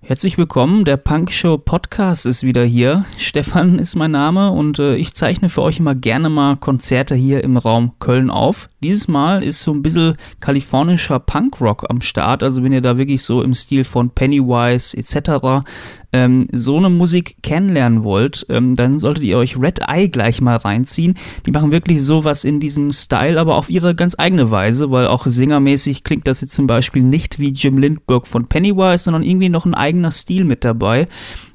Herzlich willkommen, der Punk Show Podcast ist wieder hier. Stefan ist mein Name und äh, ich zeichne für euch immer gerne mal Konzerte hier im Raum Köln auf. Dieses Mal ist so ein bisschen kalifornischer Punkrock am Start, also wenn ihr da wirklich so im Stil von Pennywise etc. Ähm, so eine Musik kennenlernen wollt, ähm, dann solltet ihr euch Red Eye gleich mal reinziehen. Die machen wirklich sowas in diesem Style, aber auf ihre ganz eigene Weise, weil auch singermäßig klingt das jetzt zum Beispiel nicht wie Jim Lindbergh von Pennywise, sondern irgendwie noch ein eigener Stil mit dabei.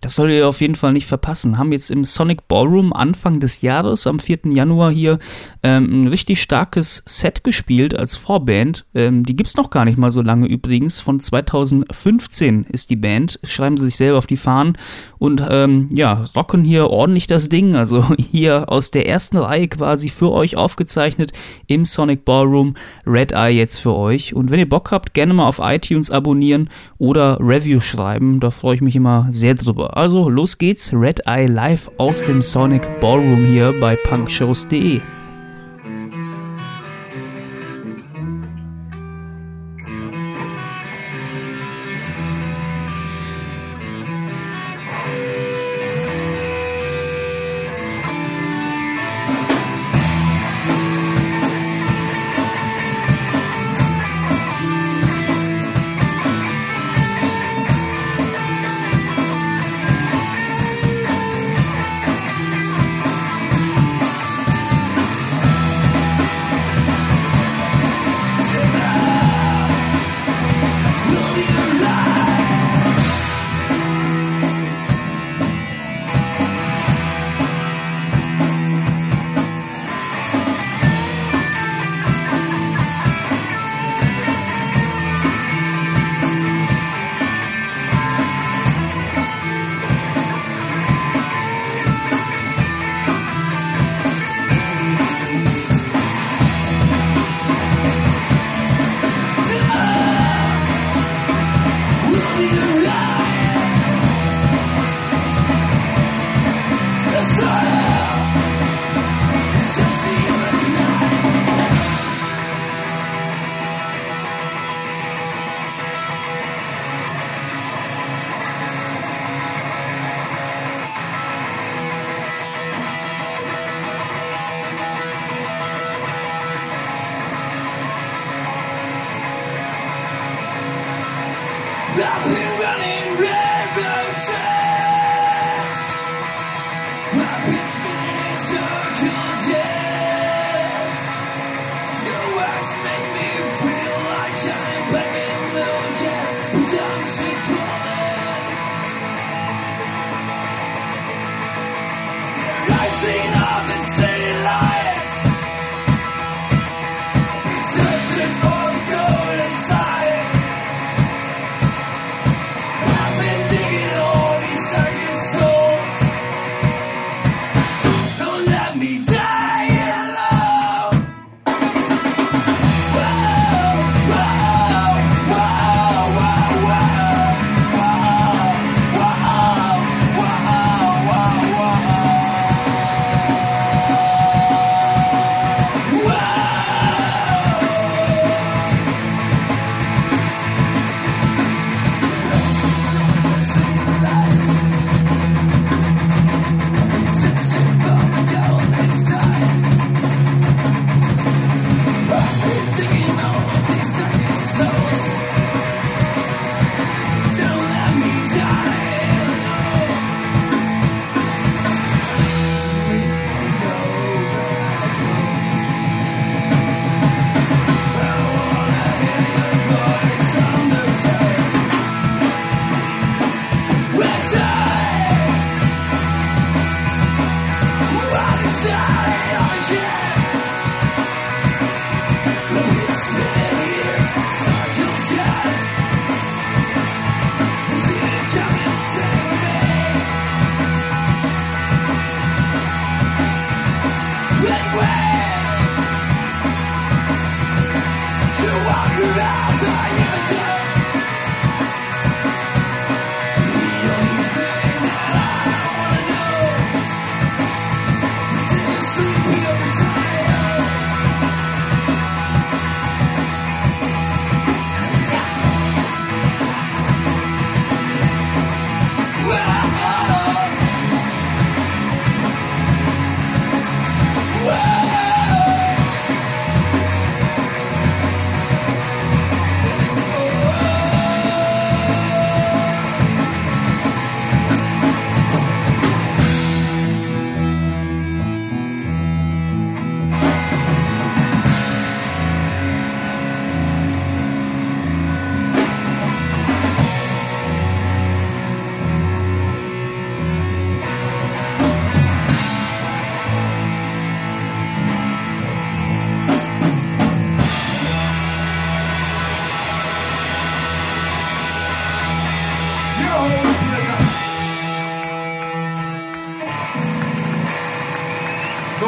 Das solltet ihr auf jeden Fall nicht verpassen. Haben jetzt im Sonic Ballroom Anfang des Jahres, am 4. Januar hier, ähm, ein richtig starkes Set gespielt als Vorband. Ähm, die gibt es noch gar nicht mal so lange übrigens. Von 2015 ist die Band. Schreiben sie sich selber auf die Fahnen und ähm, ja, rocken hier ordentlich das Ding. Also hier aus der ersten Reihe quasi für euch aufgezeichnet im Sonic Ballroom. Red Eye jetzt für euch. Und wenn ihr Bock habt, gerne mal auf iTunes abonnieren oder Review schreiben. Da freue ich mich immer sehr drüber. Also los geht's, Red Eye live aus dem Sonic Ballroom hier bei punkshows.de. inside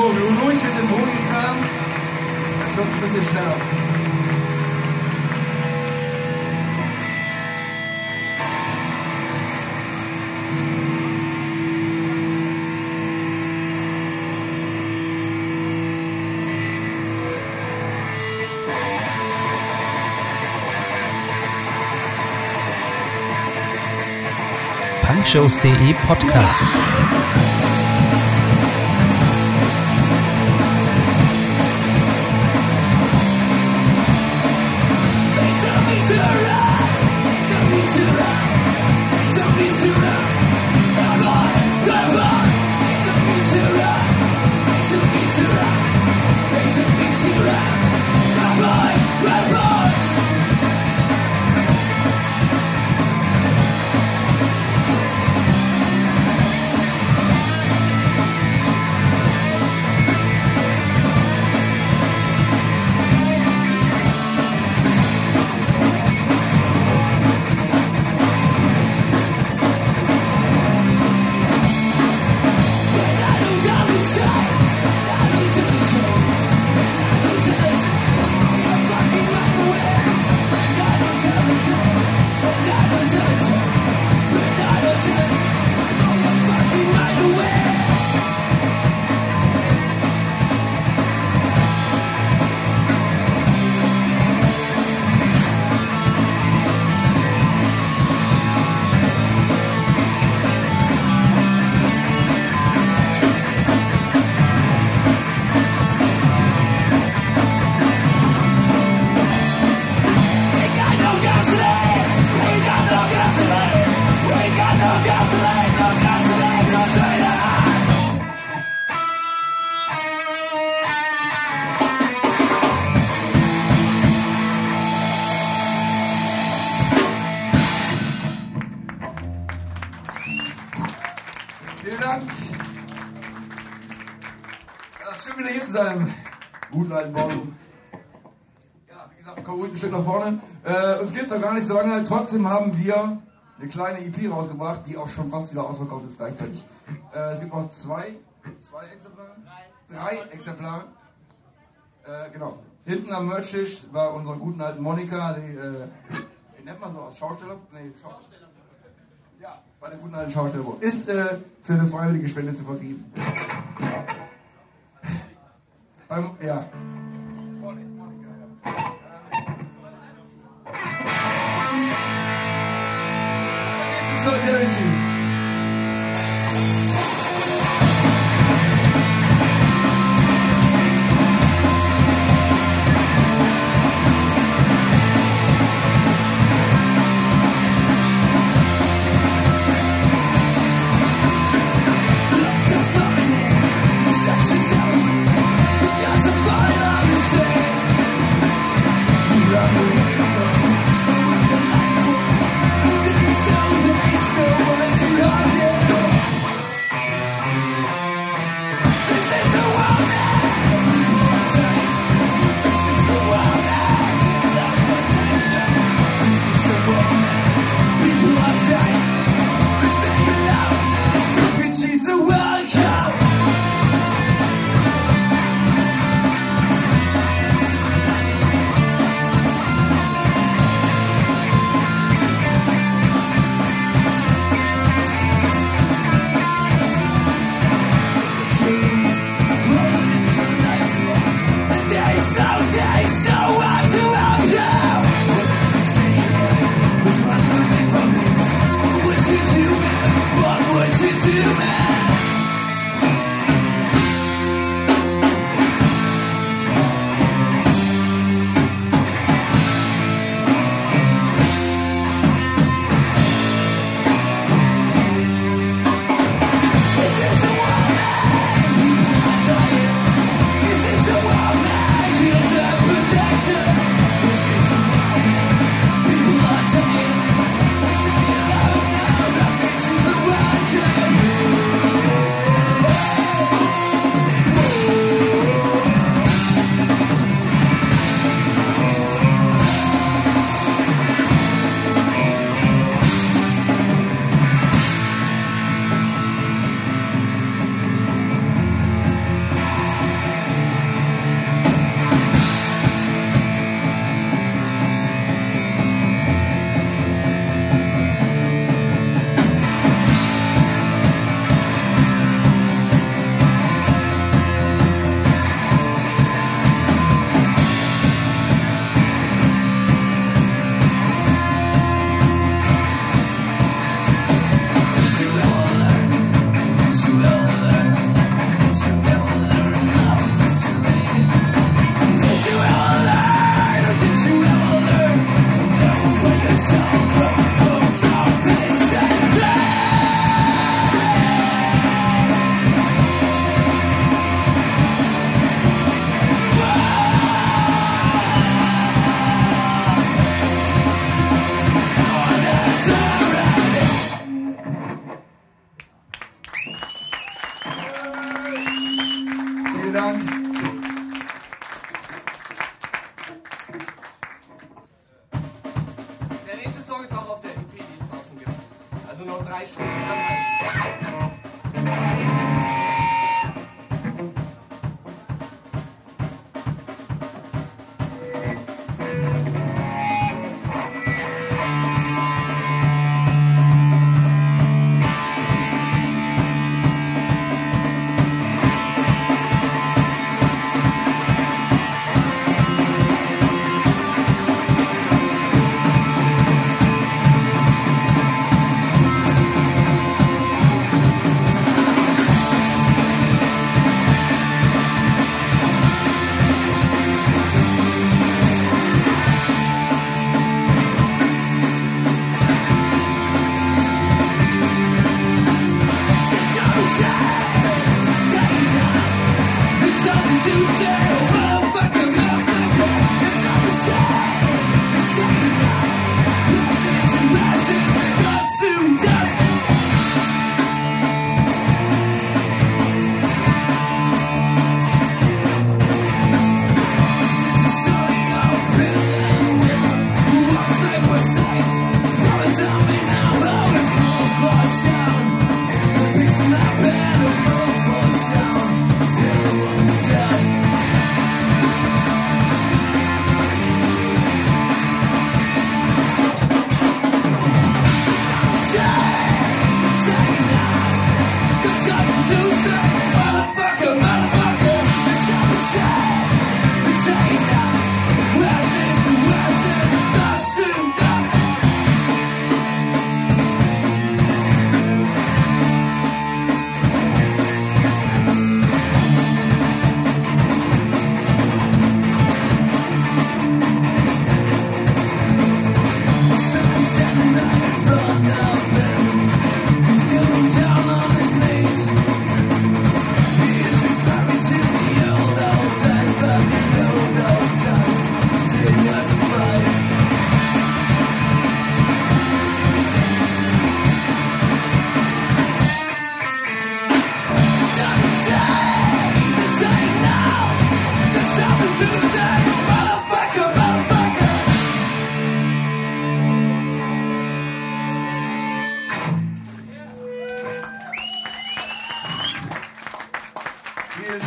So, ruhig mit dem. Jetzt wird es ein bisschen schneller. punkshows.de Podcast. Sein. Guten alten Morgen. Ja, wie gesagt, komm ruhig ein Stück nach vorne. Äh, uns es noch gar nicht so lange. Trotzdem haben wir eine kleine EP rausgebracht, die auch schon fast wieder ausverkauft ist gleichzeitig. Äh, es gibt noch zwei, zwei Exemplare? Drei, Drei Exemplare. Äh, genau. Hinten am Merchtisch war unsere guten alten Monika, die, äh, wie nennt man so aus Schausteller? Nee, Schausteller. Ja, bei der guten alten Schausteller. Ist äh, für eine freiwillige Spende zu vergeben. Beim, ja. Monika, ja. Solidarity.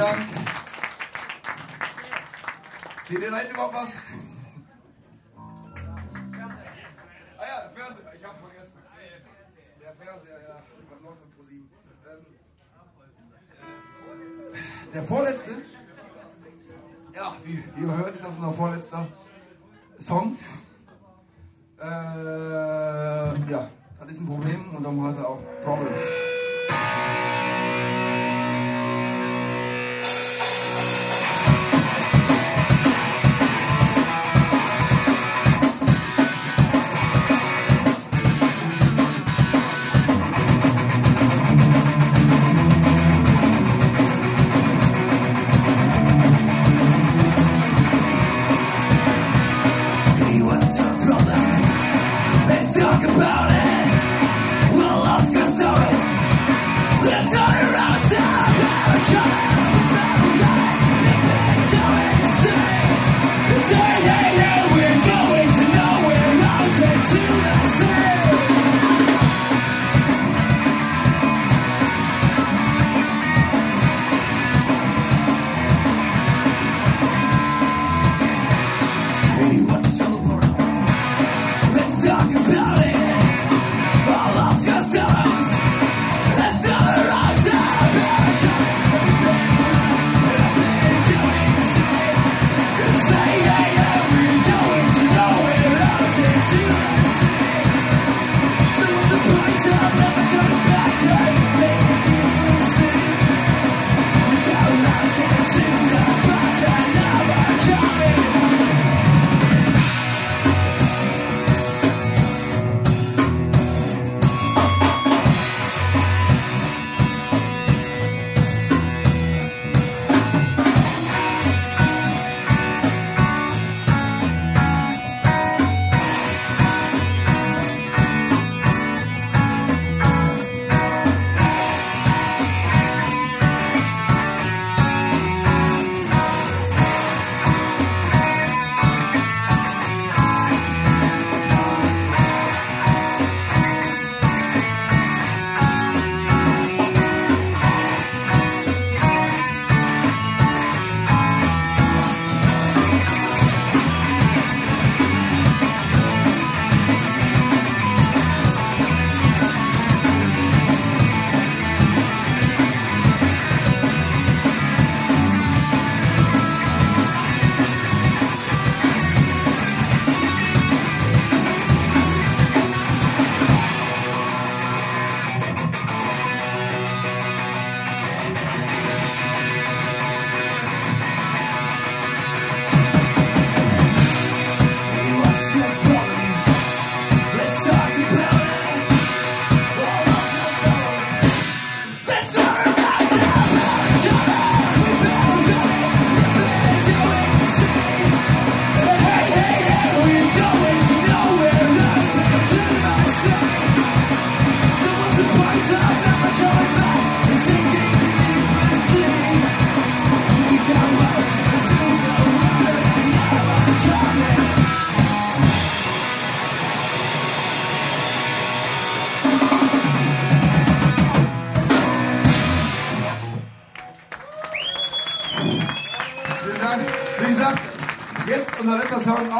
Dank. Seht ihr da überhaupt was? Ah ja, der Fernseher. Ich hab vergessen. Der Fernseher, ja. Was läuft auf ProSieben? Ähm, Der vorletzte. Ja, wie, wie ihr hört, ist das unser vorletzter Song. Äh, ja, das ist ein Problem und darum heißt er auch Problems.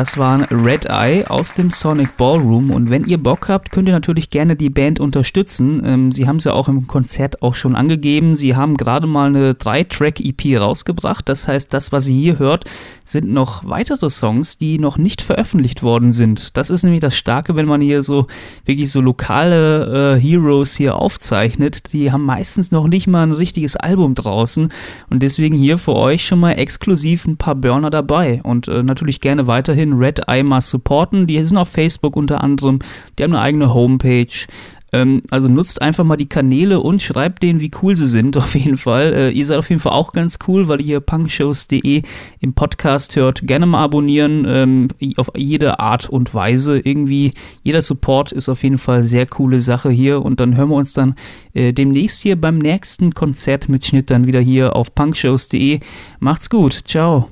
waren Red Eye aus dem Sonic Ballroom und wenn ihr Bock habt, könnt ihr natürlich gerne die Band unterstützen. Ähm, sie haben es ja auch im Konzert auch schon angegeben. Sie haben gerade mal eine 3-Track-EP rausgebracht. Das heißt, das, was ihr hier hört, sind noch weitere Songs, die noch nicht veröffentlicht worden sind. Das ist nämlich das Starke, wenn man hier so wirklich so lokale äh, Heroes hier aufzeichnet. Die haben meistens noch nicht mal ein richtiges Album draußen und deswegen hier für euch schon mal exklusiv ein paar Burner dabei und äh, natürlich gerne weiterhin Red Eye mal supporten. Die sind auf Facebook unter anderem, die haben eine eigene Homepage. Ähm, also nutzt einfach mal die Kanäle und schreibt denen, wie cool sie sind, auf jeden Fall. Äh, ihr seid auf jeden Fall auch ganz cool, weil ihr hier punkshows.de im Podcast hört. Gerne mal abonnieren, ähm, auf jede Art und Weise. Irgendwie, jeder Support ist auf jeden Fall sehr coole Sache hier und dann hören wir uns dann äh, demnächst hier beim nächsten Konzertmitschnitt dann wieder hier auf punkshows.de. Macht's gut, ciao.